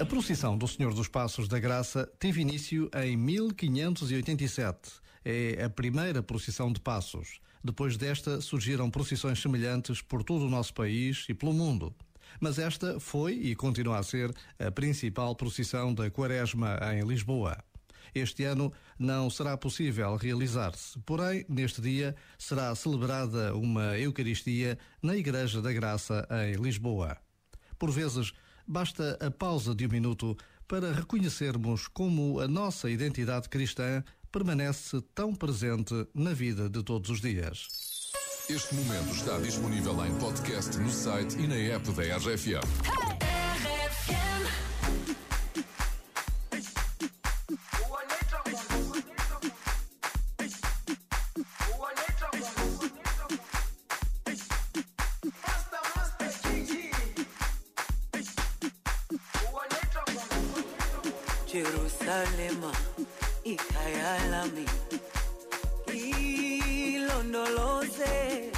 A procissão do Senhor dos Passos da Graça teve início em 1587. É a primeira procissão de passos. Depois desta surgiram procissões semelhantes por todo o nosso país e pelo mundo. Mas esta foi e continua a ser a principal procissão da Quaresma em Lisboa. Este ano não será possível realizar-se, porém, neste dia será celebrada uma Eucaristia na Igreja da Graça em Lisboa. Por vezes, basta a pausa de um minuto para reconhecermos como a nossa identidade cristã permanece tão presente na vida de todos os dias. Este momento está disponível em podcast no site e na app da RFM. Jerusalema ikhaya lami ilondoloze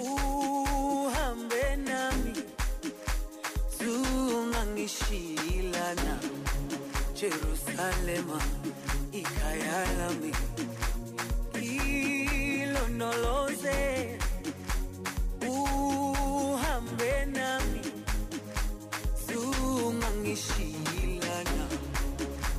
uhambe nami zungangishilana Jerusalema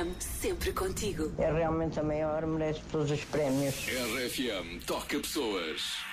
RFM, sempre contigo. É realmente a maior, merece todos os prémios. RFM toca pessoas.